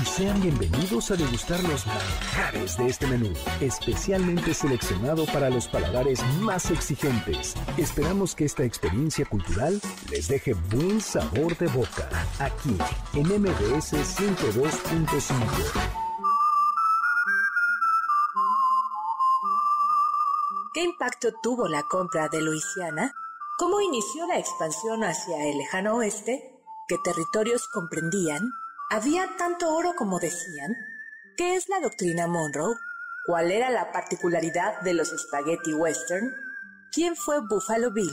Y sean bienvenidos a degustar los manjares de este menú, especialmente seleccionado para los paladares más exigentes. Esperamos que esta experiencia cultural les deje buen sabor de boca, aquí en MBS 102.5. ¿Qué impacto tuvo la compra de Luisiana? ¿Cómo inició la expansión hacia el lejano oeste? ¿Qué territorios comprendían? ¿Había tanto oro como decían? ¿Qué es la doctrina Monroe? ¿Cuál era la particularidad de los spaghetti western? ¿Quién fue Buffalo Bill?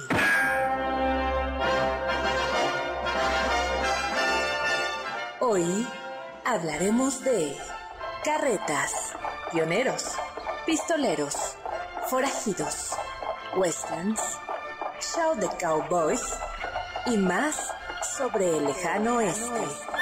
Hoy hablaremos de carretas, pioneros, pistoleros, forajidos, westerns, show de cowboys y más sobre el lejano oeste.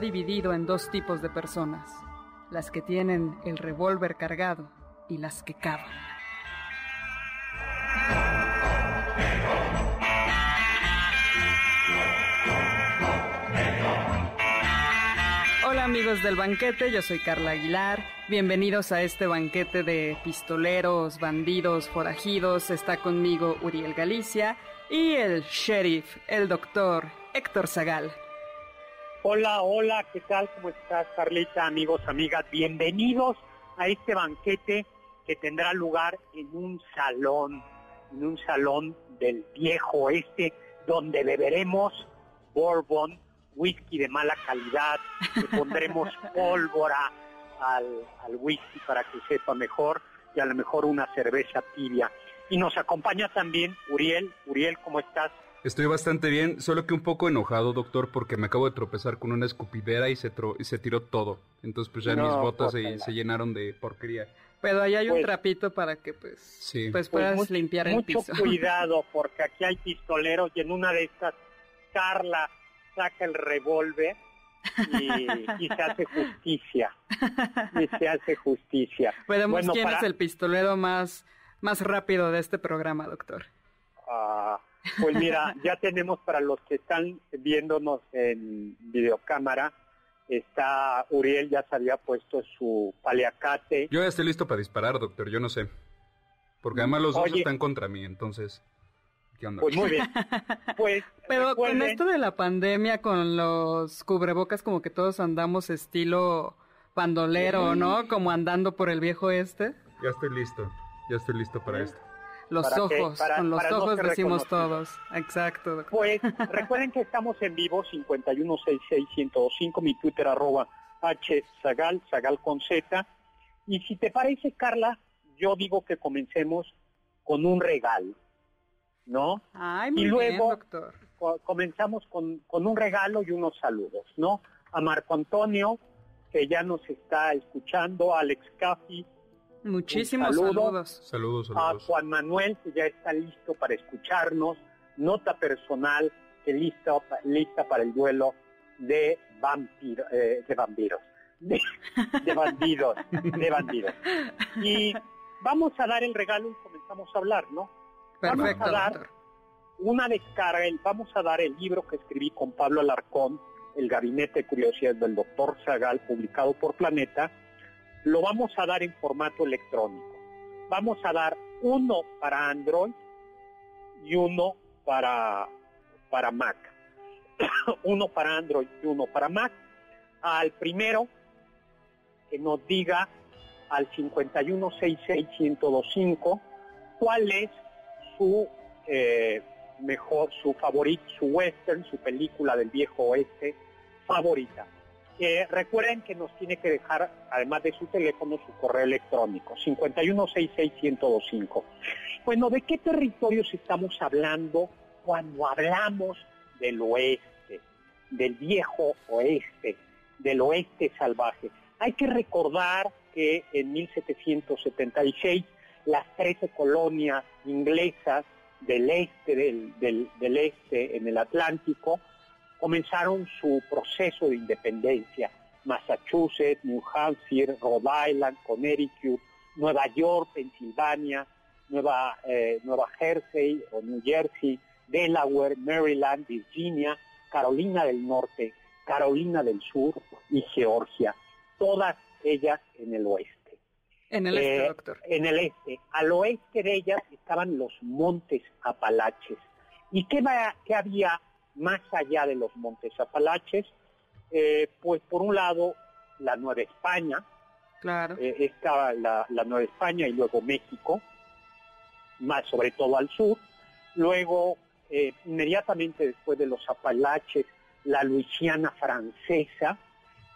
Dividido en dos tipos de personas, las que tienen el revólver cargado y las que cavan. Hola amigos del banquete, yo soy Carla Aguilar. Bienvenidos a este banquete de pistoleros, bandidos, forajidos. Está conmigo Uriel Galicia y el sheriff, el doctor Héctor Zagal. Hola, hola, ¿qué tal? ¿Cómo estás, Carlita? Amigos, amigas, bienvenidos a este banquete que tendrá lugar en un salón, en un salón del viejo este, donde beberemos bourbon, whisky de mala calidad, le pondremos pólvora al, al whisky para que sepa mejor y a lo mejor una cerveza tibia. Y nos acompaña también Uriel. Uriel, ¿cómo estás? Estoy bastante bien, solo que un poco enojado, doctor, porque me acabo de tropezar con una escupidera y se, y se tiró todo. Entonces, pues ya mis botas se, llenaron de porquería. Pero ahí hay un pues trapito para que, pues, pues, pues puedas limpiar el piso. Mucho cuidado, porque aquí hay pistoleros y en una de estas, Carla saca el revólver y, se hace justicia. Y se hace justicia. Podemos quién es el pistolero más, más rápido de este programa, doctor. Ah... Pues mira, ya tenemos para los que están viéndonos en videocámara, está Uriel ya se había puesto su paliacate. Yo ya estoy listo para disparar, doctor, yo no sé. Porque además los dos están contra mí, entonces... ¿Qué onda? Pues muy bien. Pues, Pero con esto de la pandemia, con los cubrebocas, como que todos andamos estilo pandolero, ¿no? Como andando por el viejo este. Ya estoy listo, ya estoy listo para esto. Los ojos, con los ojos decimos todos. Exacto. Pues recuerden que estamos en vivo 5166125, mi Twitter arroba H Zagal, con Z. Y si te parece, Carla, yo digo que comencemos con un regalo, ¿no? Ay, muy y luego, bien, doctor. comenzamos con, con un regalo y unos saludos, ¿no? A Marco Antonio, que ya nos está escuchando, Alex Caffi. Muchísimos saludos. saludos. A Juan Manuel, que ya está listo para escucharnos. Nota personal, que lista, lista para el duelo de, vampiro, eh, de vampiros. De, bandidos, de bandidos. Y vamos a dar el regalo y comenzamos a hablar, ¿no? Perfecto, vamos a dar una descarga, vamos a dar el libro que escribí con Pablo Alarcón, El Gabinete de Curiosidades del Doctor Zagal, publicado por Planeta, lo vamos a dar en formato electrónico. Vamos a dar uno para Android y uno para, para Mac. uno para Android y uno para Mac. Al primero que nos diga al 5166125 cuál es su eh, mejor, su favorito, su western, su película del viejo oeste favorita. Recuerden que nos tiene que dejar, además de su teléfono, su correo electrónico, 5166125. Bueno, ¿de qué territorios estamos hablando cuando hablamos del oeste, del viejo oeste, del oeste salvaje? Hay que recordar que en 1776 las 13 colonias inglesas del este, del, este en el Atlántico, comenzaron su proceso de independencia. Massachusetts, New Hampshire, Rhode Island, Connecticut, Nueva York, Pensilvania, Nueva, eh, Nueva Jersey o New Jersey, Delaware, Maryland, Virginia, Carolina del Norte, Carolina del Sur y Georgia, todas ellas en el oeste. En el este, eh, doctor. En el este. Al oeste de ellas estaban los montes Apalaches. ¿Y qué, va, qué había más allá de los montes Apalaches? Eh, pues por un lado la Nueva España, claro. Eh, estaba la, la, Nueva España y luego México, más sobre todo al sur. Luego, inmediatamente después de los Apalaches, la Luisiana francesa,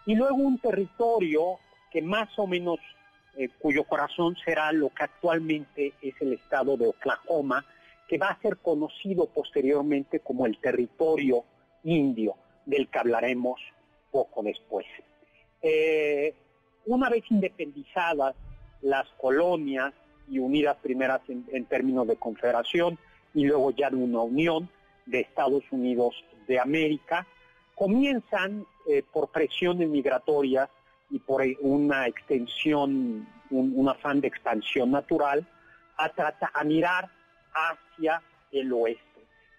y luego un territorio que más o menos eh, cuyo corazón será lo que actualmente es el estado de Oklahoma, que va a ser conocido posteriormente como el territorio indio, del que hablaremos poco después. Eh, una vez independizadas las colonias y unidas primeras en, términos de confederación y luego ya de una unión de Estados Unidos de América, comienzan eh, por presiones migratorias y por una extensión, un, afán de expansión natural, a, tratar, a mirar hacia el oeste.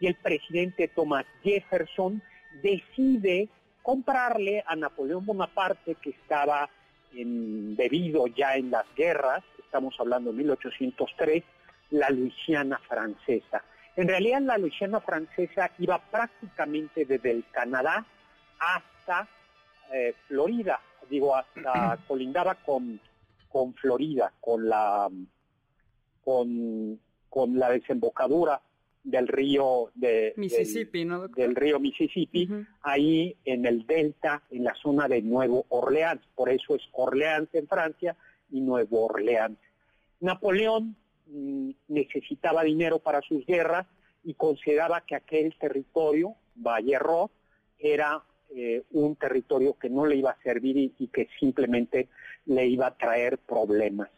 Y el presidente Thomas Jefferson decide comprarle a Napoleón Bonaparte, que estaba bebido ya en las guerras, estamos hablando de 1803, la Luisiana francesa. En realidad la Luisiana francesa iba prácticamente desde el Canadá hasta eh, Florida, digo, hasta colindaba con, con Florida, con la, con, con la desembocadura del río de Mississippi, del, río Mississippi, ahí en el delta, en la zona de Nuevo Orleans, por eso es Orleans en Francia y Nuevo Orleans. Napoleón mm, necesitaba dinero para sus guerras y consideraba que aquel territorio, Valle Ross, era eh, un territorio que no le iba a servir y, que simplemente le iba a traer problemas.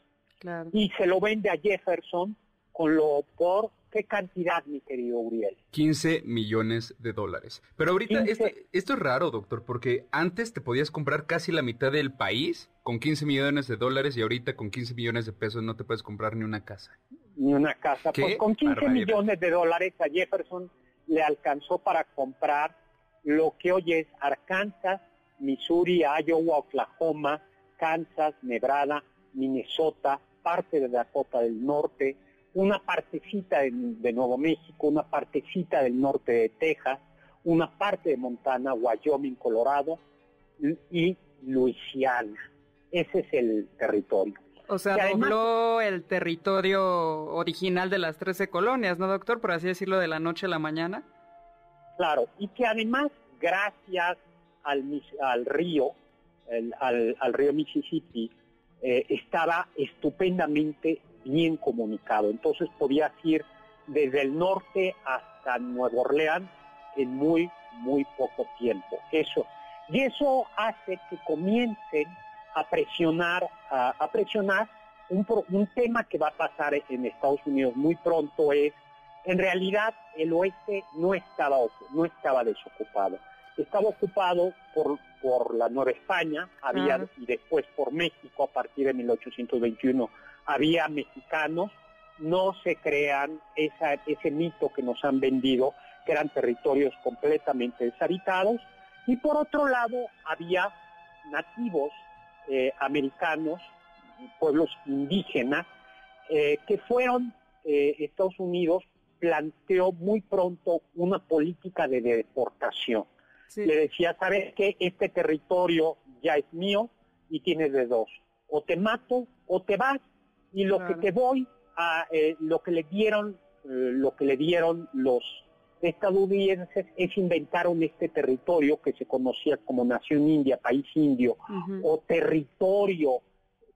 Y se lo vende a Jefferson con lo por qué cantidad, mi querido Uriel. 15 millones de dólares. Pero ahorita esto, esto, es raro, doctor, porque antes te podías comprar casi la mitad del país con 15 millones de dólares y ahorita con 15 millones de pesos no te puedes comprar ni una casa. Ni una casa. Pues con 15 millones de dólares a Jefferson le alcanzó para comprar lo que hoy es Arkansas, Missouri, Iowa, Oklahoma, Kansas, Nevada, Minnesota, parte de Dakota del Norte, una partecita de, Nuevo México, una partecita del norte de Texas, una parte de Montana, Wyoming, Colorado y Luisiana. Ese es el territorio. O sea, dobló el territorio original de las 13 colonias, ¿no, doctor? Por así decirlo, de la noche a la mañana. Claro, y que además, gracias al, al río, al, al, río Mississippi, eh, estaba estupendamente bien comunicado. Entonces podías ir desde el norte hasta Nueva Orleans en muy, muy poco tiempo. Eso. Y eso hace que comiencen a presionar, a, presionar un, un tema que va a pasar en Estados Unidos muy pronto es, en realidad el oeste no estaba, no estaba desocupado, estaba ocupado por, por la Nueva España, había, y después por México a partir de 1821 había mexicanos, no se crean esa, ese mito que nos han vendido, que eran territorios completamente deshabitados, y por otro lado había nativos eh, americanos, pueblos indígenas, eh, que fueron, eh, Estados Unidos planteó muy pronto una política de deportación. Le decía, ¿sabes qué? Este territorio ya es mío y tienes de dos. O te mato o te vas y lo que te voy a, lo que le dieron, lo que le dieron los estadounidenses es inventaron este territorio que se conocía como Nación India, país indio, o territorio,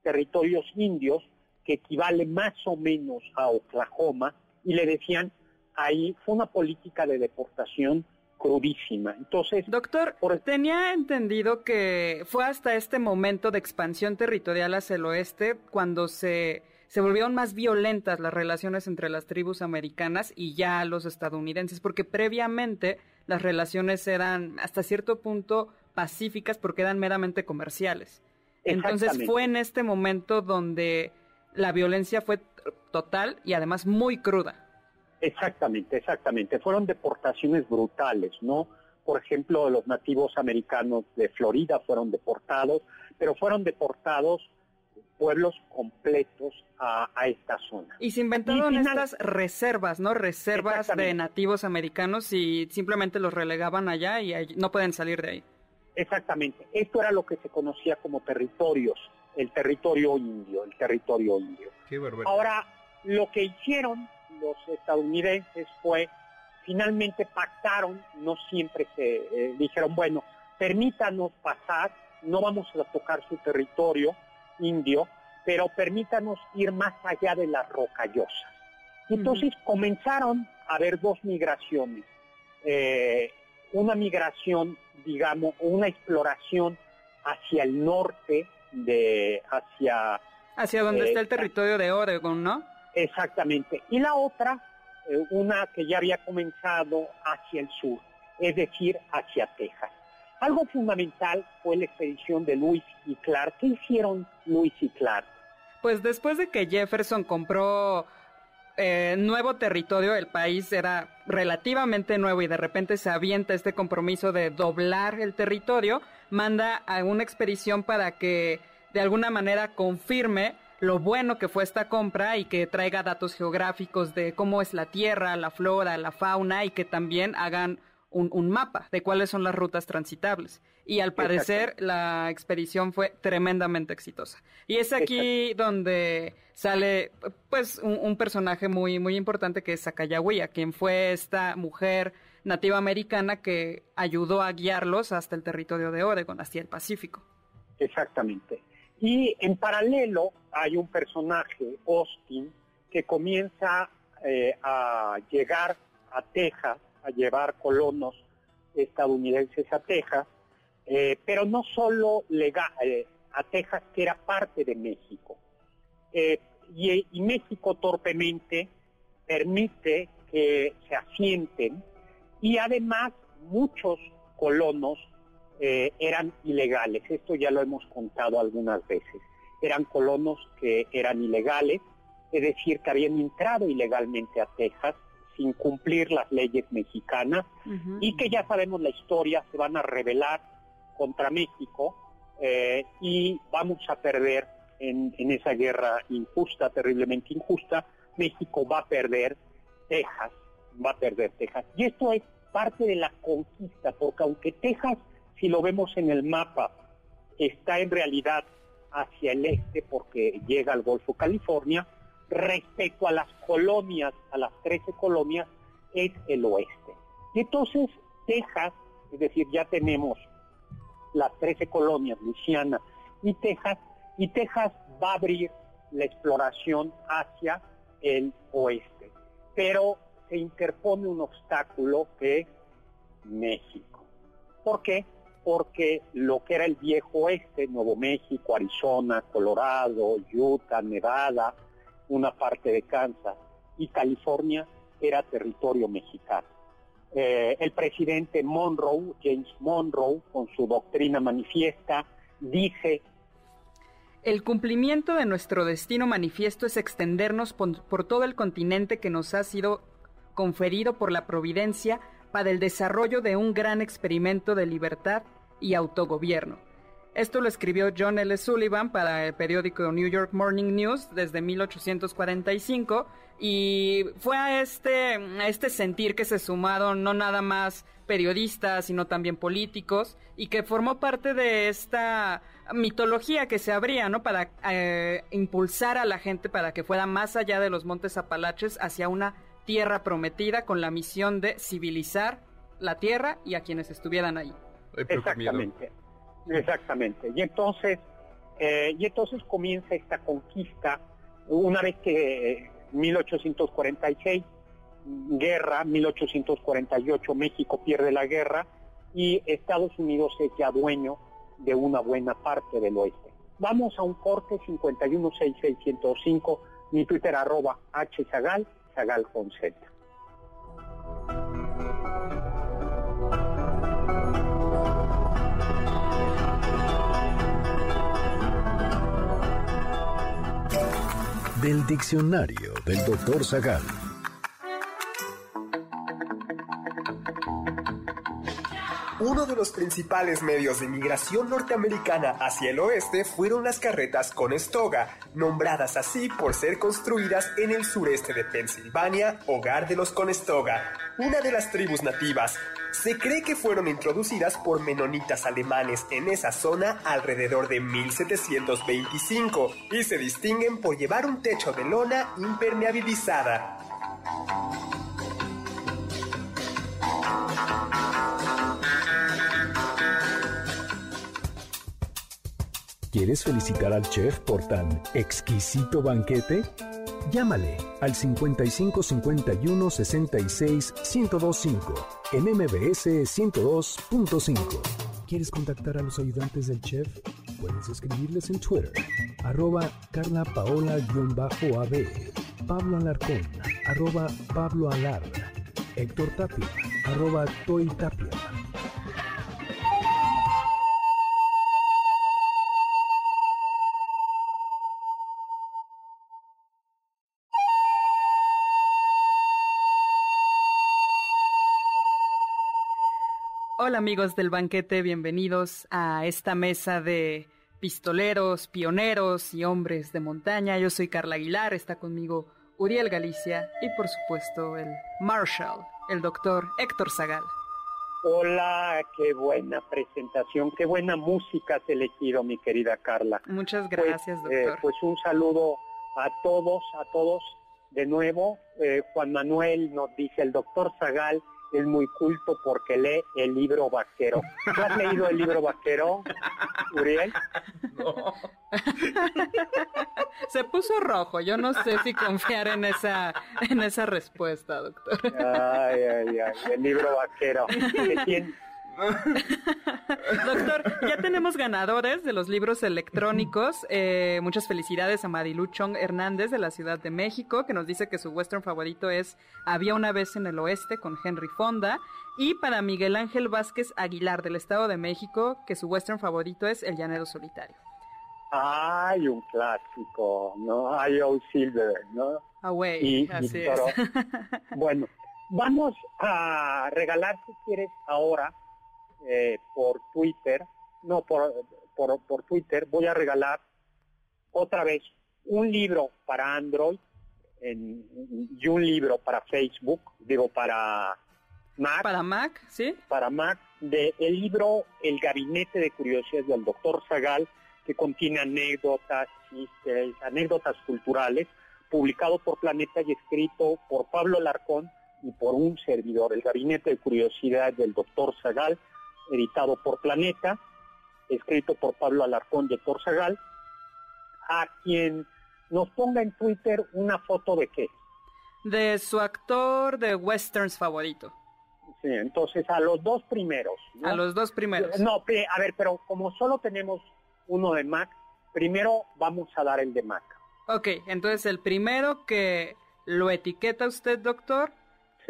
territorios indios, que equivale más o menos a Oklahoma, y le decían, ahí fue una política de deportación crudísima. Entonces, doctor, tenía entendido que fue hasta este momento de expansión territorial hacia el oeste cuando se se volvieron más violentas las relaciones entre las tribus americanas y ya los estadounidenses, porque previamente las relaciones eran hasta cierto punto pacíficas porque eran meramente comerciales. Entonces fue en este momento donde la violencia fue total y además muy cruda. Exactamente, exactamente. Fueron deportaciones brutales, ¿no? Por ejemplo, los nativos americanos de Florida fueron deportados, pero fueron deportados pueblos completos a, esta zona. Y se inventaron estas reservas, ¿no? Reservas de nativos americanos y simplemente los relegaban allá y no pueden salir de ahí. Exactamente. Esto era lo que se conocía como territorios, el territorio indio, el territorio indio. Ahora, lo que hicieron los estadounidenses fue, finalmente pactaron, no siempre se eh, dijeron, bueno, permítanos pasar, no vamos a tocar su territorio, indio, pero permítanos ir más allá de las rocallosas. Entonces comenzaron a haber dos migraciones. Eh, una migración, digamos, una exploración hacia el norte, de hacia... Hacia donde está el eh, territorio de Oregon, ¿no? Exactamente. Y la otra, eh, una que ya había comenzado hacia el sur, es decir, hacia Texas. Algo fundamental fue la expedición de Lewis y Clark. ¿Qué hicieron Lewis y Clark? Pues después de que Jefferson compró eh, nuevo territorio, el país era relativamente nuevo y de repente se avienta este compromiso de doblar el territorio, manda a una expedición para que de alguna manera confirme lo bueno que fue esta compra y que traiga datos geográficos de cómo es la tierra, la flora, la fauna y que también hagan un, mapa de cuáles son las rutas transitables. Y al parecer la expedición fue tremendamente exitosa. Y es aquí donde sale pues un, personaje muy, muy importante que es Sacagawea, quien fue esta mujer nativa americana que ayudó a guiarlos hasta el territorio de Oregon, hacia el Pacífico. Exactamente. Y en paralelo hay un personaje, Austin, que comienza eh, a llegar a Texas a llevar colonos estadounidenses a Texas, eh, pero no solo eh, a Texas, que era parte de México. Eh, y, México torpemente permite que se asienten y además muchos colonos eran ilegales. Esto ya lo hemos contado algunas veces. Eran colonos que eran ilegales, es decir, que habían entrado ilegalmente a Texas sin cumplir las leyes mexicanas y que ya sabemos la historia, se van a rebelar contra México eh, y vamos a perder en, esa guerra injusta, terriblemente injusta, México va a perder Texas, va a perder Texas. Y esto es parte de la conquista, porque aunque Texas, si lo vemos en el mapa, está en realidad hacia el este porque llega al Golfo California, respecto a las colonias, a las 13 colonias, es el oeste. Y entonces Texas, es decir, ya tenemos las 13 colonias, Luisiana y Texas, y Texas va a abrir la exploración hacia el oeste. Pero se interpone un obstáculo que México. ¿Por qué? Porque lo que era el viejo oeste, Nuevo México, Arizona, Colorado, Utah, Nevada, una parte de Kansas y California era territorio mexicano. Eh, el presidente Monroe, James Monroe, con su doctrina manifiesta, dice el cumplimiento de nuestro destino manifiesto es extendernos por, todo el continente que nos ha sido conferido por la providencia para el desarrollo de un gran experimento de libertad y autogobierno. Esto lo escribió John L. Sullivan para el periódico New York Morning News desde 1845 y fue a este, a este sentir que se sumaron no nada más periodistas, sino también políticos y que formó parte de esta mitología que se abría, ¿no? Para eh, impulsar a la gente para que fuera más allá de los montes Apalaches hacia una tierra prometida con la misión de civilizar la tierra y a quienes estuvieran ahí. Exactamente, exactamente. Y entonces, eh, y entonces comienza esta conquista una vez que 1846 guerra, 1848 México pierde la guerra y Estados Unidos es ya dueño de una buena parte del oeste. Vamos a un corte 5166105, mi Twitter arroba hzagal, zagal con Z. Del diccionario del doctor Zagal. Uno de los principales medios de migración norteamericana hacia el oeste fueron las carretas Conestoga, nombradas así por ser construidas en el sureste de Pensilvania, hogar de los Conestoga, una de las tribus nativas. Se cree que fueron introducidas por menonitas alemanes en esa zona alrededor de 1725 y se distinguen por llevar un techo de lona impermeabilizada. ¿Quieres felicitar al chef por tan exquisito banquete? Llámale al 55 51 66 1025 en MBS 102.5. ¿Quieres contactar a los ayudantes del chef? Puedes escribirles en Twitter, arroba Carla Paola-AB, Pablo Alarcón, arroba Pablo Alar, Héctor Tapia, arroba Toy Tapia. Hola amigos del banquete, bienvenidos a esta mesa de pistoleros, pioneros y hombres de montaña. Yo soy Carla Aguilar, está conmigo Uriel Galicia y por supuesto el Marshall, el doctor Héctor Zagal. Hola, qué buena presentación, qué buena música has elegido, mi querida Carla. Muchas pues, gracias, eh, doctor. pues un saludo a todos, a todos de nuevo. Eh, Juan Manuel nos dice, el doctor Zagal es muy culto porque lee el libro vaquero. ¿Tú has leído el libro vaquero, Uriel? No. Se puso rojo. Yo no sé si confiar en esa en esa respuesta, doctor. Ay, ay, ay. El libro vaquero. Doctor, ya tenemos ganadores de los libros electrónicos. Eh, muchas felicidades a Marilu Chong Hernández de la Ciudad de México, que nos dice que su western favorito es Había una vez en el oeste con Henry Fonda. Y para Miguel Ángel Vázquez Aguilar del Estado de México, que su western favorito es El Llanero Solitario. Ay, un clásico, ¿no? Hay Old Silver, ¿no? Away, así es. bueno, vamos a regalar, si quieres, ahora eh, por Twitter, no, por, por, Twitter, voy a regalar otra vez un libro para Android y un libro para Facebook, digo, para Mac. Para Mac, sí. Para Mac, de el libro El Gabinete de Curiosidades del Doctor Zagal, que contiene anécdotas, chistes, anécdotas culturales, publicado por Planeta y escrito por Pablo Larcón y por un servidor. El Gabinete de Curiosidades del Doctor Zagal, editado por Planeta, escrito por Pablo Alarcón de Torzagal, a quien nos ponga en Twitter una foto de qué. De su actor de westerns favorito. Sí, entonces a los dos primeros. A los dos primeros. No, a ver, pero como solo tenemos uno de Mac, primero vamos a dar el de Mac. Ok, entonces el primero que lo etiqueta usted, doctor,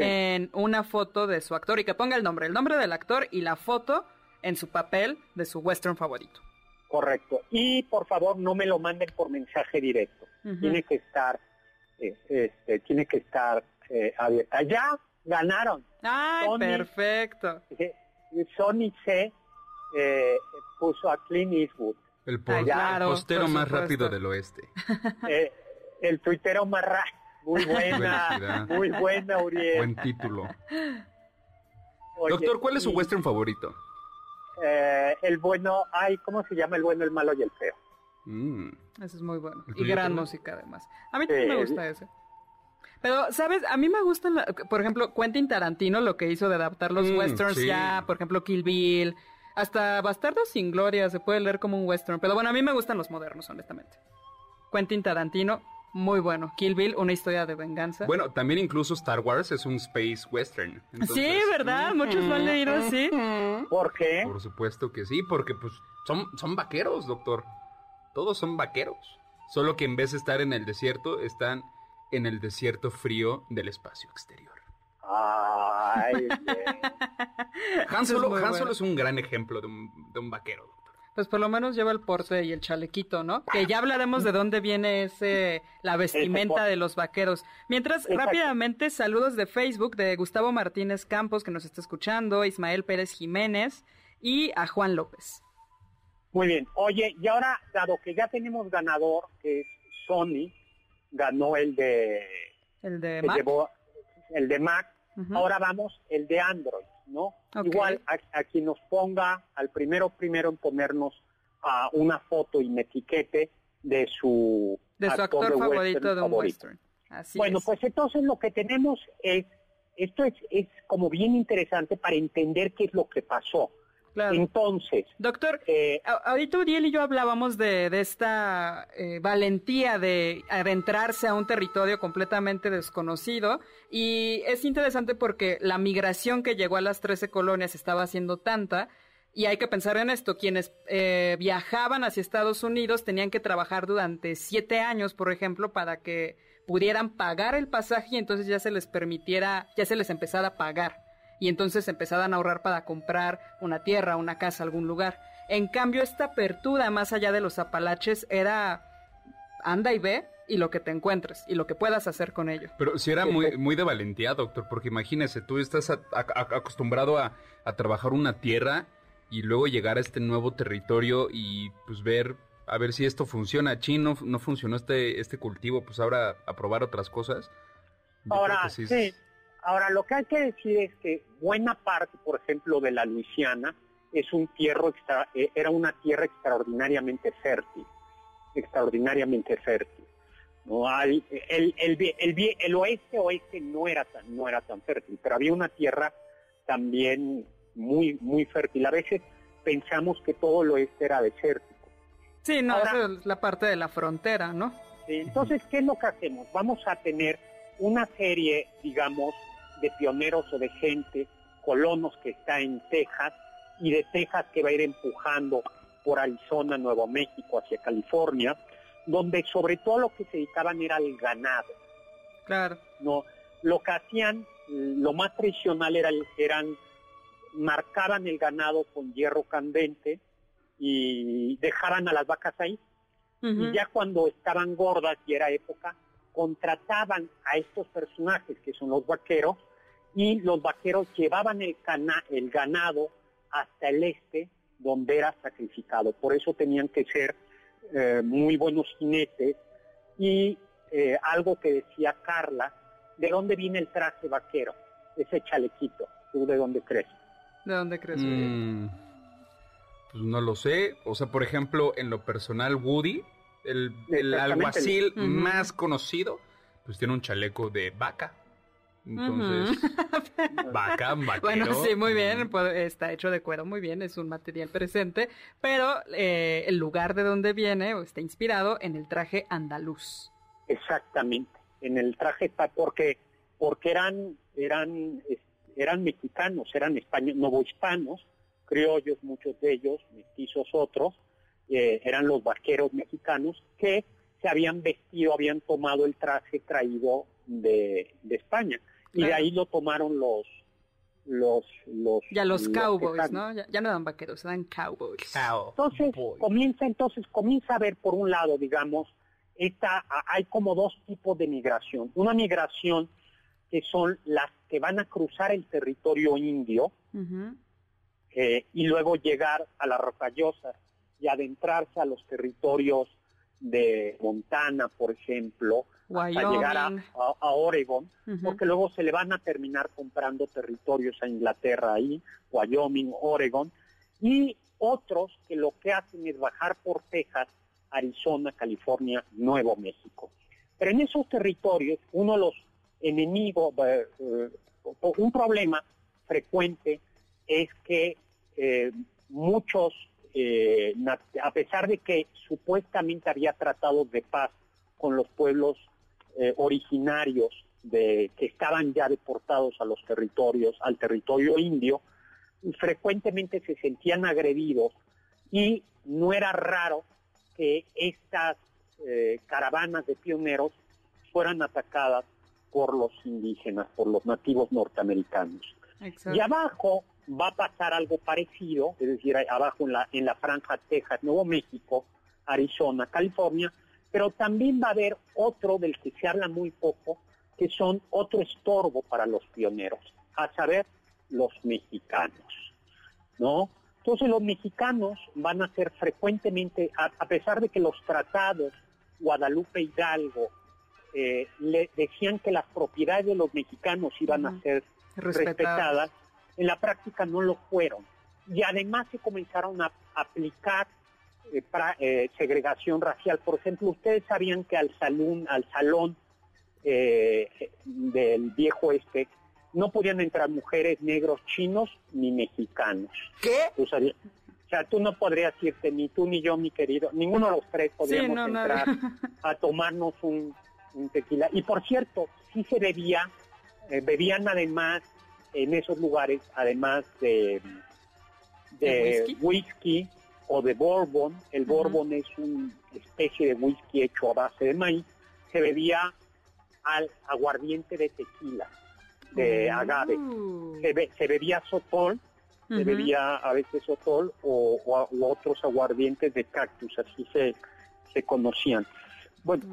en una foto de su actor y que ponga el nombre, el nombre del actor y la foto en su papel de su western favorito. Correcto. Y por favor no me lo manden por mensaje directo. Tiene que estar, eh, este, tiene que estar eh, abierta. Ya ganaron. ¡Ay, perfecto! Sony C eh, puso a Clint Eastwood. El, postero más rápido del oeste. Eh, el tuitero más rápido. Muy buena, muy buena, Uriel. Buen título. Doctor, ¿cuál es su western favorito? Eh, el bueno, ay, ¿cómo se llama? El bueno, el malo y el feo. Mm. Ese es muy bueno. Y gran música además. A mí también me gusta ese. Pero, ¿sabes? A mí me gustan, por ejemplo, Quentin Tarantino, lo que hizo de adaptar los mm, westerns ya, por ejemplo, Kill Bill, hasta Bastardo sin Gloria se puede leer como un western. Pero bueno, a mí me gustan los modernos, honestamente. Quentin Tarantino, muy bueno. Kill Bill, una historia de venganza. Bueno, también incluso Star Wars es un space western. Sí, ¿verdad? Muchos lo han leído así. ¿Por qué? Por supuesto que sí, porque pues son, son vaqueros, doctor. Todos son vaqueros. Solo que en vez de estar en el desierto, están en el desierto frío del espacio exterior. Ay, Han Solo, es un gran ejemplo de un, vaquero, doctor. Pues por lo menos lleva el porte y el chalequito, ¿no? Que ya hablaremos de dónde viene ese la vestimenta de los vaqueros. Mientras, rápidamente, saludos de Facebook de Gustavo Martínez Campos, que nos está escuchando, Ismael Pérez Jiménez y a Juan López. Muy bien. Oye, y ahora, dado que ya tenemos ganador, que es Sony, ganó el de... El de Mac. el de Mac. Ahora vamos el de Android, ¿no? Igual a, quien nos ponga al primero primero en ponernos a una foto y me etiquete de su de su actor, favorito de un western. bueno, pues entonces lo que tenemos es esto es, es como bien interesante para entender qué es lo que pasó. Entonces, doctor, eh, ahorita Uriel y yo hablábamos de, esta eh, valentía de adentrarse a un territorio completamente desconocido y es interesante porque la migración que llegó a las 13 colonias estaba siendo tanta y hay que pensar en esto, quienes eh, viajaban hacia Estados Unidos tenían que trabajar durante siete años, por ejemplo, para que pudieran pagar el pasaje y entonces ya se les permitiera, ya se les empezara a pagar y entonces empezaban a ahorrar para comprar una tierra, una casa, algún lugar. En cambio, esta apertura más allá de los Apalaches era anda y ve y lo que te encuentres y lo que puedas hacer con ello. Pero si era muy, muy de valentía, doctor, porque imagínese, tú estás acostumbrado a, trabajar una tierra y luego llegar a este nuevo territorio y pues ver a ver si esto funciona. Chino no, funcionó este, este cultivo, pues ahora a probar otras cosas. ahora, sí, Ahora, lo que hay que decir es que buena parte, por ejemplo, de la Luisiana es un tierra extra, eh, era una tierra extraordinariamente fértil, extraordinariamente fértil. No hay, el, el, el, el, oeste oeste no era tan no era tan fértil, pero había una tierra también muy muy fértil. A veces pensamos que todo el oeste era desértico. Sí, no, es la parte de la frontera, ¿no? Entonces, ¿qué es lo que hacemos? Vamos a tener una serie, digamos, de pioneros o de gente, colonos que está en Texas y de Texas que va a ir empujando por Arizona, Nuevo México, hacia California, donde sobre todo lo que se dedicaban era el ganado. Claro. No, lo que hacían, lo más tradicional era, eran, marcaban el ganado con hierro candente y dejaban a las vacas ahí. Y ya cuando estaban gordas y era época, contrataban a estos personajes que son los vaqueros y los vaqueros llevaban el, el ganado hasta el este donde era sacrificado. Por eso tenían que ser eh, muy buenos jinetes y eh, algo que decía Carla, ¿de dónde viene el traje vaquero? Ese chalequito, ¿tú de dónde crees? ¿De dónde crees? Mm, pues no lo sé. O sea, por ejemplo, en lo personal, Woody, el, el alguacil más conocido, pues tiene un chaleco de vaca. Entonces, vaca, vaquero. Bueno, sí, muy bien, está hecho de cuero, muy bien, es un material presente, pero eh, el lugar de donde viene está inspirado en el traje andaluz. Exactamente, en el traje, porque, porque eran, eran, eran mexicanos, eran españoles, novohispanos, criollos, muchos de ellos, mestizos otros, eh, eran los vaqueros mexicanos que se habían vestido, habían tomado el traje traído de, España. Y de ahí lo tomaron los, los, los ya los, cowboys, ¿no? Ya, no eran vaqueros, eran cowboys. Entonces comienza, entonces comienza a ver por un lado, digamos, esta, hay como dos tipos de migración. Una migración que son las que van a cruzar el territorio indio eh, y luego llegar a las rocallosas y adentrarse a los territorios de Montana, por ejemplo, hasta llegar a, a, Oregon, porque luego se le van a terminar comprando territorios a Inglaterra ahí, Wyoming, Oregon, y otros que lo que hacen es bajar por Texas, Arizona, California, Nuevo México. Pero en esos territorios, uno de los enemigos, eh, eh, un problema frecuente es que eh, muchos eh, a pesar de que supuestamente había tratados de paz con los pueblos eh, originarios de, que estaban ya deportados a los territorios, al territorio indio, frecuentemente se sentían agredidos y no era raro que estas eh, caravanas de pioneros fueran atacadas por los indígenas, por los nativos norteamericanos. Y abajo va a pasar algo parecido, es decir, abajo en la, en la franja Texas, Nuevo México, Arizona, California, pero también va a haber otro del que se habla muy poco, que son otro estorbo para los pioneros, a saber, los mexicanos, ¿no? Entonces los mexicanos van a ser frecuentemente, a, pesar de que los tratados Guadalupe Hidalgo eh, le decían que las propiedades de los mexicanos iban a ser respetadas en la práctica no lo fueron. Y además se comenzaron a aplicar eh, eh, segregación racial. Por ejemplo, ustedes sabían que al salón, al salón eh, del viejo este no podían entrar mujeres negros chinos ni mexicanos. ¿Qué? o sea, tú no podrías irte, ni tú ni yo, mi querido, ninguno de los tres podríamos entrar a tomarnos un, tequila. Y por cierto, sí se bebía, bebían además en esos lugares, además de, de whisky? O de bourbon, el bourbon es una especie de whisky hecho a base de maíz, se bebía al aguardiente de tequila, de agave. Se, bebía sotol, se bebía a veces sotol o, otros aguardientes de cactus, así se, se conocían. Bueno,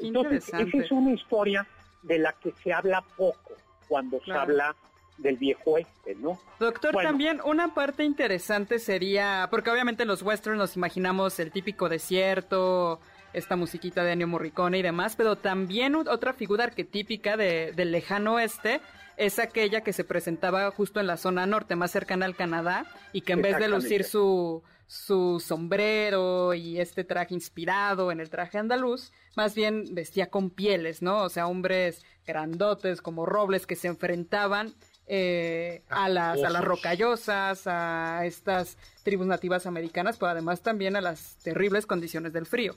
entonces, esa es una historia de la que se habla poco cuando se habla del viejo este, ¿no? Doctor, también una parte interesante sería, porque obviamente en los westerns nos imaginamos el típico desierto, esta musiquita de Ennio Morricone y demás, pero también otra figura arquetípica de, del lejano oeste es aquella que se presentaba justo en la zona norte, más cercana al Canadá, y que en vez de lucir su, su sombrero y este traje inspirado en el traje andaluz, más bien vestía con pieles, ¿no? O sea, hombres grandotes como robles que se enfrentaban eh, a, las, a las rocallosas, a estas tribus nativas americanas, pero además también a las terribles condiciones del frío.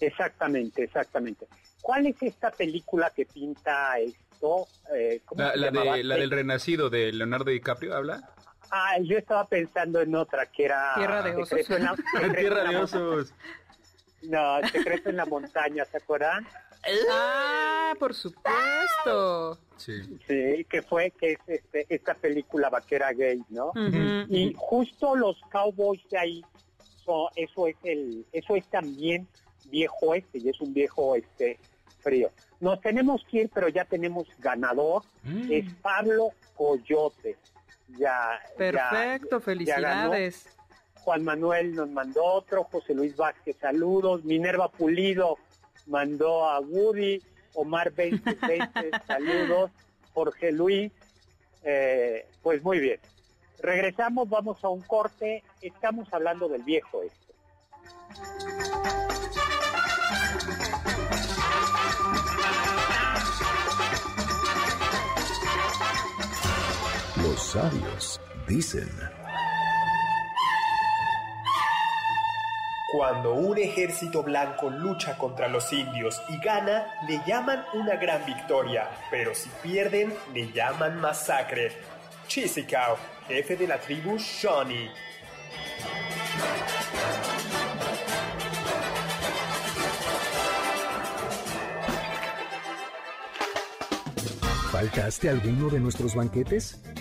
Exactamente, exactamente. ¿Cuál es esta película que pinta esto? Eh, la, de, la del Renacido de Leonardo DiCaprio, ¿habla? Ah, yo estaba pensando en otra que era... Tierra de Osos. Tierra de Osos. No, Secreto en la Montaña, ¿se acuerdan? Ah, por supuesto. Sí. sí, que fue que es este, esta película vaquera gay, ¿no? Y justo los cowboys de ahí, eso es el, eso es también viejo este y es un viejo este frío. Nos tenemos que ir, pero ya tenemos ganador, mm. es Pablo Coyote. Ya, Perfecto, felicidades. Juan Manuel nos mandó otro, José Luis Vázquez, saludos, Minerva Pulido mandó a Woody, Omar 20, saludos, Jorge Luis, eh, pues muy bien. Regresamos, vamos a un corte, estamos hablando del viejo este. Los sabios dicen... Cuando un ejército blanco lucha contra los indios y gana, le llaman una gran victoria, pero si pierden, le llaman masacre. Chisicao, jefe de la tribu Shawnee. ¿Faltaste alguno de nuestros banquetes?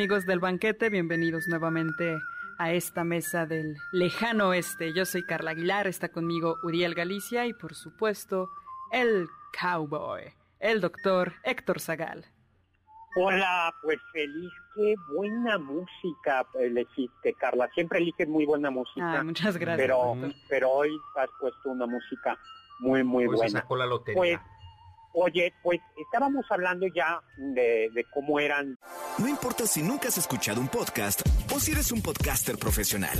Amigos del banquete, bienvenidos nuevamente a esta mesa del lejano oeste. Yo soy Carla Aguilar, está conmigo Uriel Galicia y por supuesto el cowboy, el doctor Héctor Zagal. Hola, pues feliz, qué buena música elegiste, Carla. Siempre eliges muy buena música. Ah, muchas gracias. Pero, pero hoy has puesto una música muy, muy Hoy se buena. sacó la lotería. Pues, oye, pues estábamos hablando ya de, de cómo eran No importa si nunca has escuchado un podcast o si eres un podcaster profesional.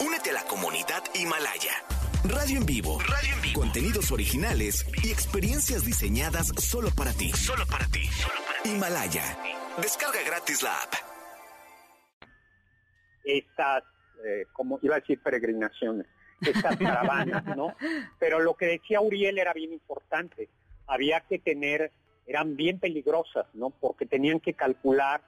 Únete a la comunidad Himalaya. Radio en vivo. Radio en vivo. Contenidos originales y experiencias diseñadas solo para ti. Solo para ti. Himalaya. Descarga gratis la app. estas, eh, como iba a decir, peregrinaciones, estas caravanas, ¿no? Pero lo que decía Uriel era bien importante. Había que tener, eran bien peligrosas, ¿no? Porque tenían que calcular,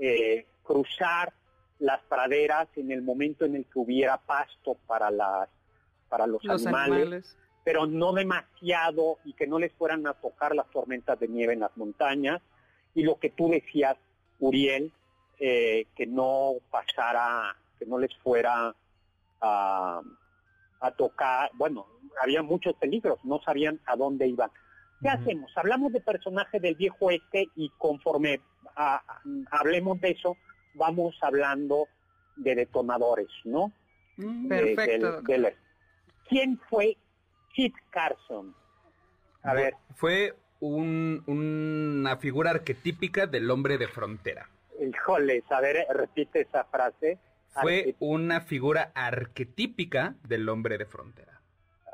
eh, cruzar las praderas en el momento en el que hubiera pasto para las para los, Los animales, animales. pero no demasiado y que no les fueran a tocar las tormentas de nieve en las montañas. Y lo que tú decías, Uriel, eh, que no pasara, que no les fuera a, a tocar, bueno, había muchos peligros, no sabían a dónde iban. ¿Qué hacemos? Hablamos de personajes del viejo este y conforme a- a- hablemos de eso, vamos hablando de detonadores, ¿no? Mm, De- Perfecto. del- del- ¿Quién fue Kit Carson? A ver, Fue un- una figura arquetípica del hombre de frontera. híjoles, a ver, repite esa frase. Fue una figura arquetípica del hombre de frontera.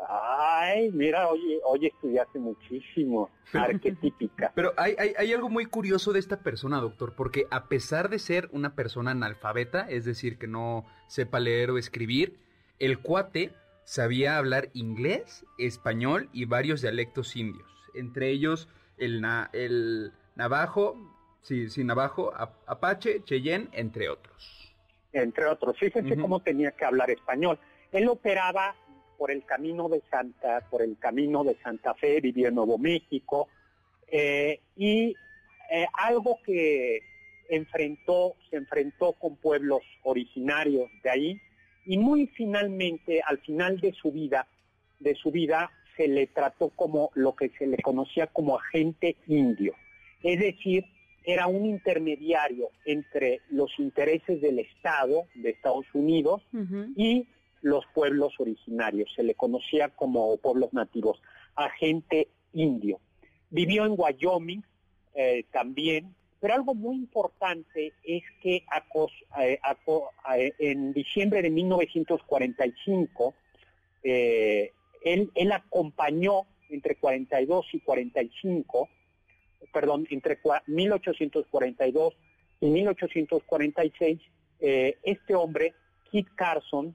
Ay, mira, oye, oye, estudiaste muchísimo. Arquetípica. Pero hay, hay, hay algo muy curioso de esta persona, doctor, porque a pesar de ser una persona analfabeta, es decir, que no sepa leer o escribir, el cuate sabía hablar inglés, español y varios dialectos indios. Entre ellos el, na- el navajo, sí, sí, navajo, ap- apache, cheyenne, entre otros. entre otros. Fíjense cómo tenía que hablar español. Él operaba por el camino de Santa, por el camino de Santa Fe, vivía en Nuevo México, eh, y eh, algo que enfrentó, se enfrentó con pueblos originarios de ahí, y muy finalmente, al final de su vida, de su vida, se le trató como lo que se le conocía como agente indio. Es decir, era un intermediario entre los intereses del Estado de Estados Unidos y los pueblos originarios. Se le conocía como pueblos nativos, agente indio. Vivió en Wyoming eh, también, pero algo muy importante es que en diciembre de 1945, eh, él, él acompañó entre 42 y 45 perdón, entre cua- 1842 y 1846, eh, este hombre, Kit Carson,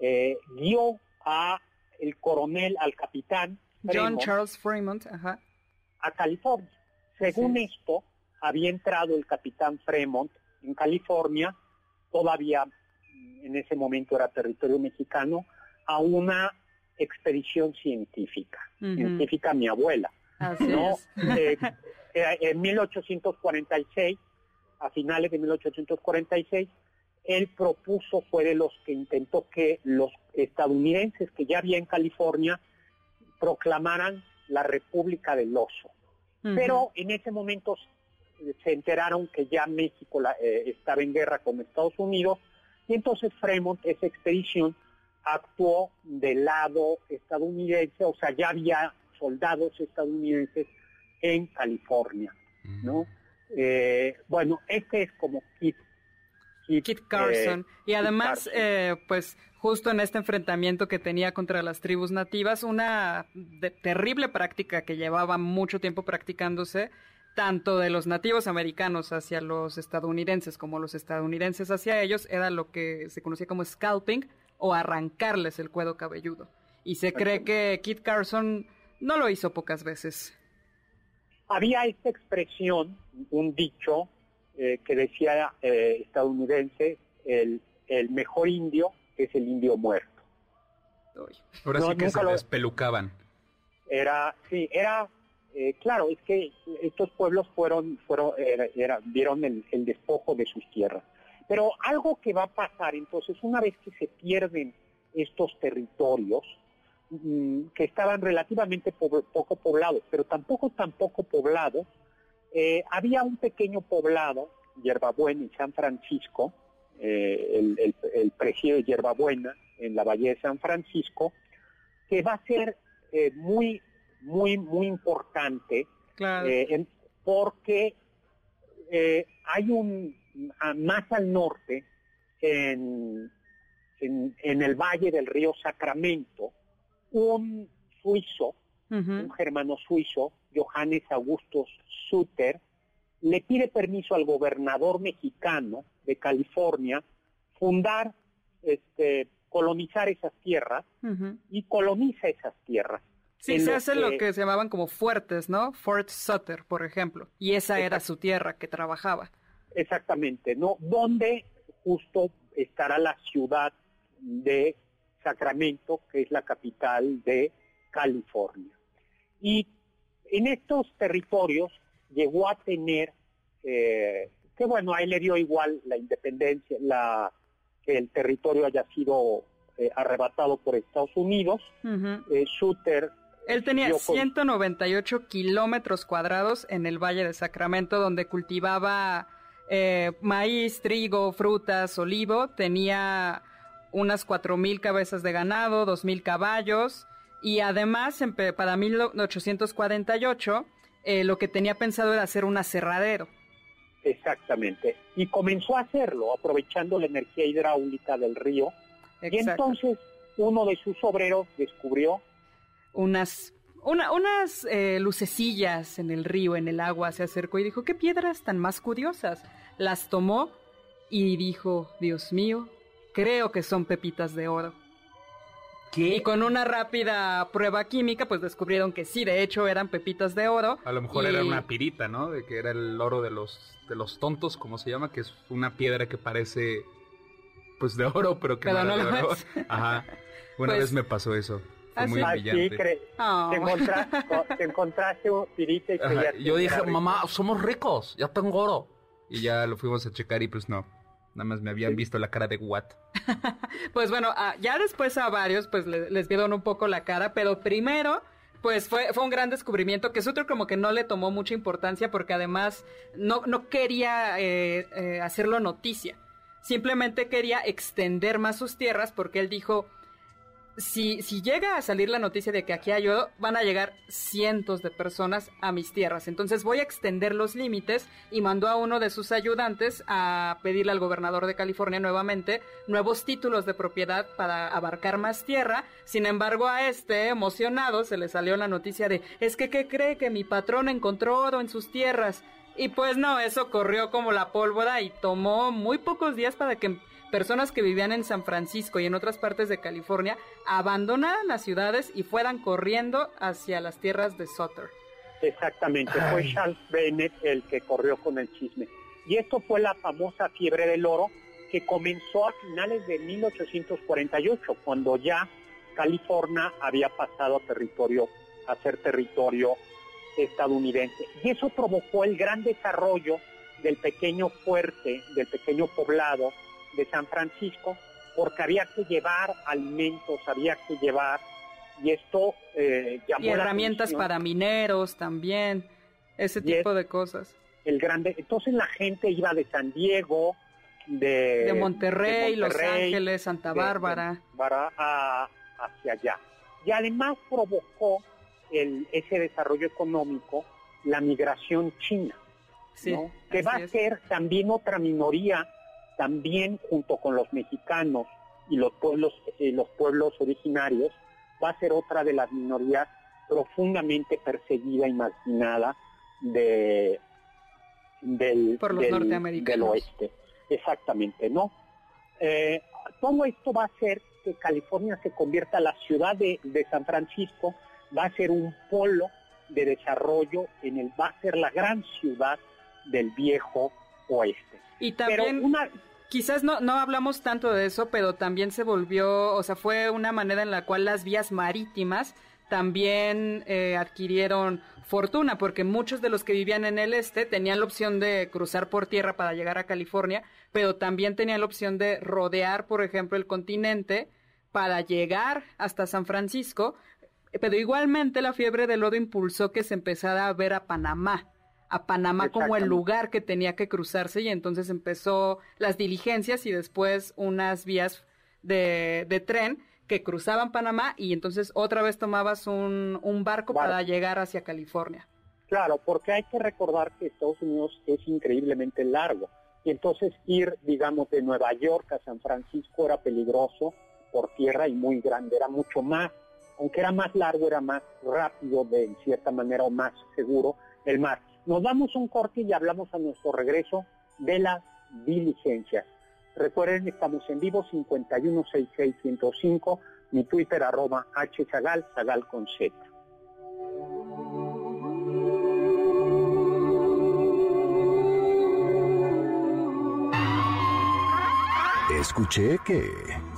eh, guió a el coronel, al capitán John Charles Fremont, ajá. a California. Según Sí. esto, había entrado el capitán Fremont en California, todavía mm, en ese momento era territorio mexicano, a una expedición científica. Ujú. Científica mi abuela. Así ¿no? Eh, eh, en 1846, a finales de 1846, él propuso, fue de los que intentó que los estadounidenses que ya había en California proclamaran la República del Oso. Pero en ese momento se enteraron que ya México la- eh, estaba en guerra con Estados Unidos, Y entonces Fremont, esa expedición, actuó del lado estadounidense, o sea, ya había soldados estadounidenses en California, ¿no? Eh, bueno, este es como Kit. Kit, Carson. Eh, y además, eh, pues justo en este enfrentamiento que tenía contra las tribus nativas, una terrible práctica que llevaba mucho tiempo practicándose, tanto de los nativos americanos hacia los estadounidenses como los estadounidenses hacia ellos, era lo que se conocía como scalping o arrancarles el cuero cabelludo. Y se cree que Kit Carson no lo hizo pocas veces. Había esta expresión, un dicho eh, que decía eh, estadounidense, el, el, mejor indio es el indio muerto. Ahora sí que se lo... despelucaban. Era, sí, era, eh, claro, es que estos pueblos fueron, fueron, era, vieron el, el despojo de sus tierras. Pero algo que va a pasar, entonces, una vez que se pierden estos territorios, mm, que estaban relativamente poco poblados, pero tampoco tan poco poblados, eh, había un pequeño poblado, Yerbabuena, en San Francisco, eh, el, el, presidio de Yerbabuena, en la Bahía de San Francisco, que va a ser eh, muy, muy, muy importante, porque hay un, más al norte, en, en, el valle del río Sacramento, un suizo, un germano suizo, Johannes Augustus Suter, le pide permiso al gobernador mexicano de California fundar, este, colonizar esas tierras y coloniza esas tierras. Sí, se hace lo que se llamaban como fuertes, ¿no? Fort Sutter, por ejemplo. Y esa era su tierra que trabajaba. Exactamente, ¿no? Donde justo estará la ciudad de Sacramento, que es la capital de California. Y en estos territorios llegó a tener, eh, que bueno, a él le dio igual la independencia, la, que el territorio haya sido eh, arrebatado por Estados Unidos. Eh, Suter él tenía 198 kilómetros cuadrados en el Valle de Sacramento, donde cultivaba eh, maíz, trigo, frutas, olivo, tenía unas 4.000 cabezas de ganado, 2.000 caballos y además para 1848 eh, lo que tenía pensado era hacer un aserradero. Exactamente. Y comenzó a hacerlo aprovechando la energía hidráulica del río. Y entonces uno de sus obreros descubrió unas unas eh, lucecillas en el río, en el agua, se acercó y dijo, ¿qué piedras tan más curiosas? Las tomó y dijo, Dios mío, creo que son pepitas de oro. ¿Qué? Y con una rápida prueba química, pues descubrieron que sí, de hecho eran pepitas de oro. A lo mejor era una pirita, ¿no? De que era el oro de los, de los tontos, como se llama, que es una piedra que parece, pues de oro, pero que no, no de oro. Ajá. Una pues vez me pasó eso. Fue muy brillante. Ah. te, encontraste, un pirita y Yo dije, mamá, somos ricos, ya tengo oro. Y ya lo fuimos a checar y pues no. Nada más me habían visto la cara de what. pues bueno, ah, ya después a varios pues les vieron un poco la cara, pero primero pues fue, fue un gran descubrimiento que Sutter como que no le tomó mucha importancia porque además no, no quería eh, eh, hacerlo noticia. Simplemente quería extender más sus tierras porque él dijo, si, si llega a salir la noticia de que aquí hay oro, van a llegar cientos de personas a mis tierras. Entonces voy a extender los límites y mandó a uno de sus ayudantes a pedirle al gobernador de California nuevamente nuevos títulos de propiedad para abarcar más tierra. Sin embargo, a este, emocionado, se le salió la noticia de, es que, ¿qué cree que mi patrón encontró oro en sus tierras? Y pues no, eso corrió como la pólvora y tomó muy pocos días para que personas que vivían en San Francisco y en otras partes de California abandonaran las ciudades y fueran corriendo hacia las tierras de Sutter. Exactamente, fue Charles Bennett el que corrió con el chisme. Y esto fue la famosa fiebre del oro que comenzó a finales de 1848, cuando ya California había pasado a territorio, a ser territorio estadounidense. Y eso provocó el gran desarrollo del pequeño fuerte, del pequeño poblado de San Francisco, porque había que llevar alimentos, había que llevar, y esto eh, llamó Y herramientas para mineros también, ese tipo de cosas. El grande, entonces la gente iba de San Diego, de, Monterrey, Los Ángeles, Santa Bárbara. hacia allá. Y además provocó el, ese desarrollo económico la migración china, que va a ser también otra minoría, también junto con los mexicanos y los pueblos, eh, los pueblos originarios, va a ser otra de las minorías profundamente perseguida y marginada de, del, Por los norteamericanos. del oeste. Exactamente, ¿no? Eh, todo esto va a hacer que California se convierta la ciudad de, San Francisco, va a ser un polo de desarrollo en el va a ser la gran ciudad del viejo oeste. Y también quizás no no hablamos tanto de eso, pero también se volvió, o sea, fue una manera en la cual las vías marítimas también eh, adquirieron fortuna, porque muchos de los que vivían en el este tenían la opción de cruzar por tierra para llegar a California, pero también tenían la opción de rodear, por ejemplo, el continente para llegar hasta San Francisco, pero igualmente la fiebre del lodo impulsó que se empezara a ver a Panamá, a Panamá como el lugar que tenía que cruzarse y entonces empezó las diligencias y después unas vías de, de tren que cruzaban Panamá y entonces otra vez tomabas un, barco para llegar hacia California. Claro, porque hay que recordar que Estados Unidos es increíblemente largo y entonces ir, digamos, de Nueva York a San Francisco era peligroso por tierra y muy grande, era mucho más, aunque era más largo, era más rápido de en cierta manera o más seguro el mar. Nos damos un corte y hablamos a nuestro regreso de las diligencias. Recuerden, estamos en vivo 5166105, mi Twitter arroba hzagal, zagal con z. Escuché que...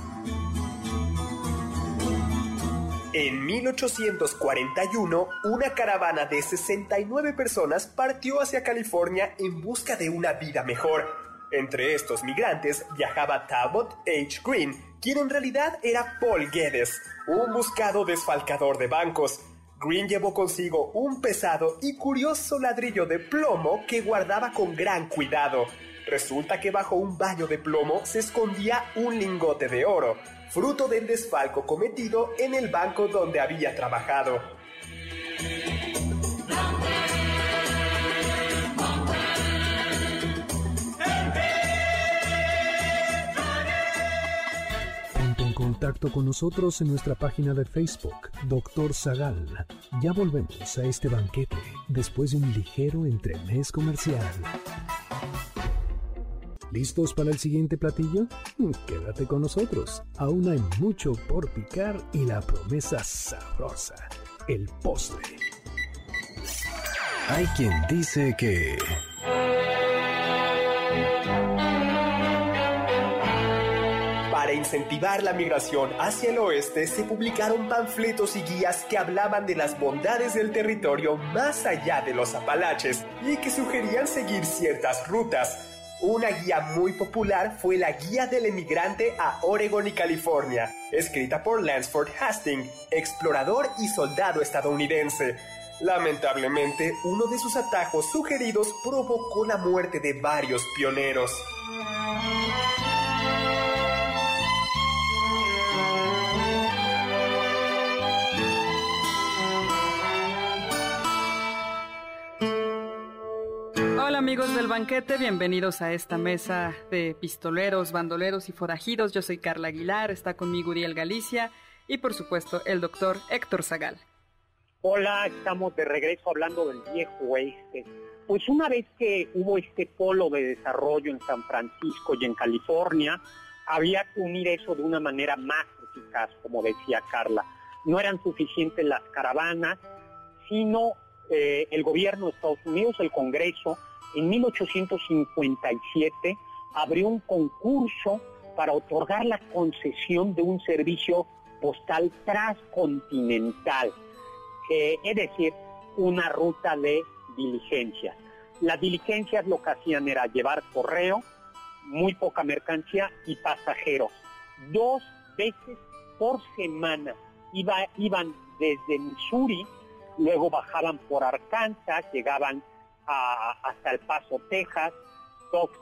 En 1841, una caravana de 69 personas partió hacia California en busca de una vida mejor. Entre estos migrantes viajaba Talbot H. Green, quien en realidad era Paul Guedes, un buscado desfalcador de bancos. Green llevó consigo un pesado y curioso ladrillo de plomo que guardaba con gran cuidado. Resulta que bajo un baño de plomo se escondía un lingote de oro, fruto del desfalco cometido en el banco donde había trabajado. contacto con nosotros en nuestra página de Facebook, Doctor Zagal. Ya volvemos a este banquete después de un ligero entremés comercial. ¿Listos para el siguiente platillo? Quédate con nosotros. Aún hay mucho por picar y la promesa sabrosa, el postre. Hay quien dice que... Para incentivar la migración hacia el oeste se publicaron panfletos y guías que hablaban de las bondades del territorio más allá de los Apalaches y que sugerían seguir ciertas rutas. Una guía muy popular fue la Guía del Emigrante a Oregon y California, escrita por Lansford Hastings, explorador y soldado estadounidense. Lamentablemente, uno de sus atajos sugeridos provocó la muerte de varios pioneros. Amigos del banquete, bienvenidos a esta mesa de pistoleros, bandoleros y forajidos. Yo soy Carla Aguilar, está conmigo Uriel Galicia y por supuesto el doctor Héctor Zagal. Hola, estamos de regreso hablando del viejo oeste. Pues una vez que hubo este polo de desarrollo en San Francisco y en California, había que unir eso de una manera más eficaz, como decía Carla. No eran suficientes las caravanas, sino eh, el gobierno de Estados Unidos, el Congreso, en 1857 abrió un concurso para otorgar la concesión de un servicio postal transcontinental, es decir, una ruta de diligencias. Las diligencias lo que hacían era llevar correo, muy poca mercancía y pasajeros. Dos veces por semana iban desde Missouri, luego bajaban por Arkansas, llegaban hasta El Paso, Texas,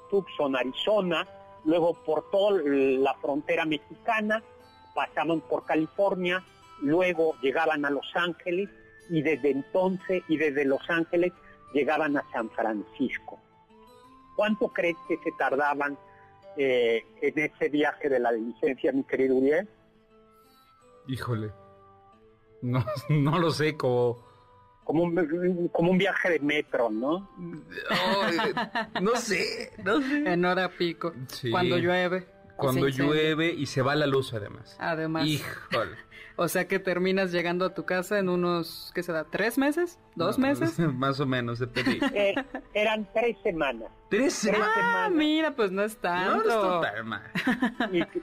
Tucson, Arizona, luego por toda la frontera mexicana, pasaban por California, luego llegaban a Los Ángeles y desde entonces y desde Los Ángeles llegaban a San Francisco. ¿Cuánto crees que se tardaban eh, en ese viaje de la diligencia, mi querido Uriel? Híjole, no, no lo sé, como... Como un, como un viaje de metro, ¿no? no sé, no sé. En hora pico, cuando llueve. Cuando llueve y se va la luz además. Además. Híjole. O sea que terminas llegando a tu casa en unos, ¿qué se da? ¿Tres meses? ¿Dos meses? Más o menos, depende. Eh, eran tres semanas. ¿Tres semanas? Ah, mira, pues no es tanto. No,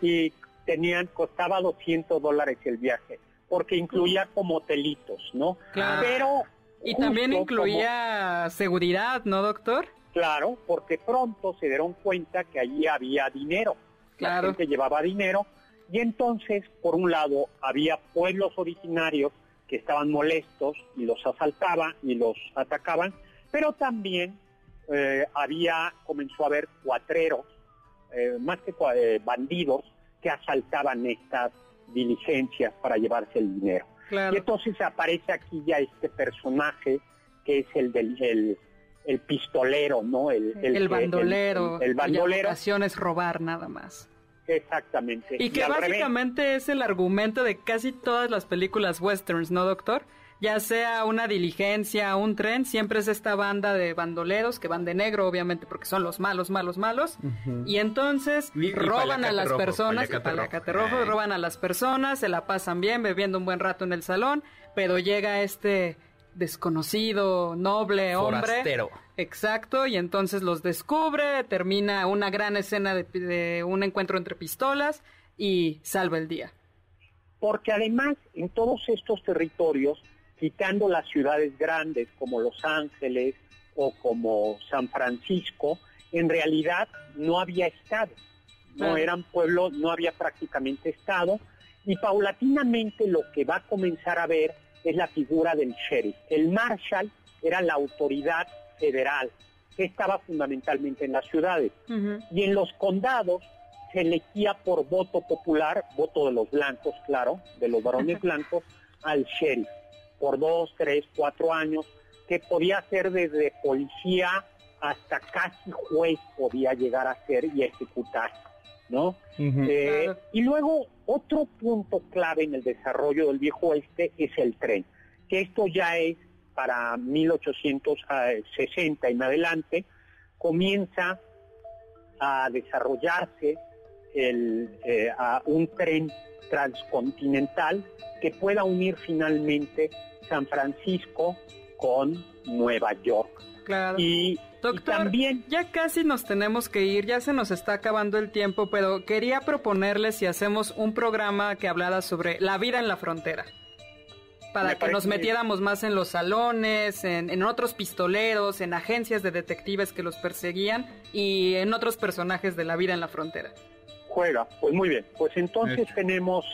y, tenían, costaba 200 dólares el viaje, porque incluía como hotelitos, ¿no? Claro. Pero... Y también incluía seguridad, ¿no, doctor? Claro, porque pronto se dieron cuenta que allí había dinero. Claro. La gente llevaba dinero y entonces, por un lado, había pueblos originarios que estaban molestos y los asaltaban y los atacaban, pero también eh, había, comenzó a haber cuatreros, eh, más que eh, bandidos, que asaltaban estas diligencias para llevarse el dinero. Y entonces aparece aquí ya este personaje que es el del el, pistolero, ¿no? El, el, bandolero. El, bandolero. es robar nada más. Exactamente. Y que básicamente es el argumento de casi todas las películas westerns, ¿no, doctor? Ya sea una diligencia, un tren, siempre es esta banda de bandoleros que van de negro, obviamente, porque son los malos, malos, malos. Y entonces roban a las personas, rojo, roban a las personas, se la pasan bien, bebiendo un buen rato en el salón, pero llega este desconocido, noble hombre. Exacto, y entonces los descubre, termina una gran escena de, un encuentro entre pistolas y salva el día. Porque además en todos estos territorios, quitando las ciudades grandes como Los Ángeles o como San Francisco, en realidad no había Estado. No eran pueblos, no había prácticamente Estado. Y paulatinamente lo que va a comenzar a ver es la figura del sheriff. El marshal era la autoridad federal que estaba fundamentalmente en las ciudades. Y en los condados se elegía por voto popular, voto de los blancos, claro, de los varones blancos, al sheriff, por dos, tres, cuatro años, que podía ser desde policía hasta casi juez podía llegar a ser y ejecutar, ¿no? Eh, y luego otro punto clave en el desarrollo del viejo oeste es el tren, que esto ya es para 1860 en adelante, comienza a desarrollarse eh, un tren transcontinental que pueda unir finalmente San Francisco con Nueva York. Claro. Y Doctor, también... ya casi nos tenemos que ir, ya se nos está acabando el tiempo, pero quería proponerle si hacemos un programa que hablara sobre la vida en la frontera. Para que nos metiéramos más en los salones, en, otros pistoleros, en agencias de detectives que los perseguían y en otros personajes de la vida en la frontera. Juega, pues muy bien. Pues entonces tenemos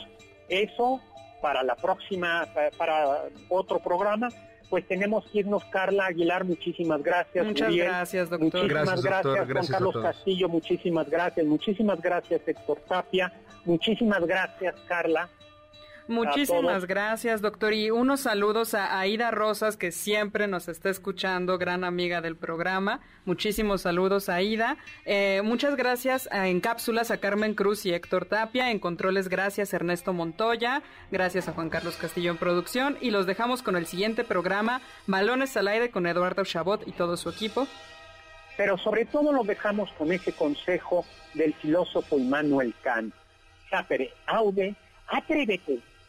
eso para la próxima, para otro programa pues tenemos que irnos, Carla Aguilar, muchísimas gracias. Muchas gracias, doctor. Muchísimas gracias, Juan Carlos Castillo, muchísimas gracias. Muchísimas gracias, Héctor Tapia. Muchísimas gracias, Carla. Muchísimas gracias, doctor. Y unos saludos a Aida Rosas, que siempre nos está escuchando, gran amiga del programa. Muchísimos saludos a Aida. Eh, muchas gracias a, en cápsulas a Carmen Cruz y Héctor Tapia. En controles, gracias Ernesto Montoya. Gracias a Juan Carlos Castillo en producción. Y los dejamos con el siguiente programa, Balones al aire con Eduardo Chabot y todo su equipo. Pero sobre todo los dejamos con ese consejo del filósofo Immanuel Kant. Sapere aude, atrévete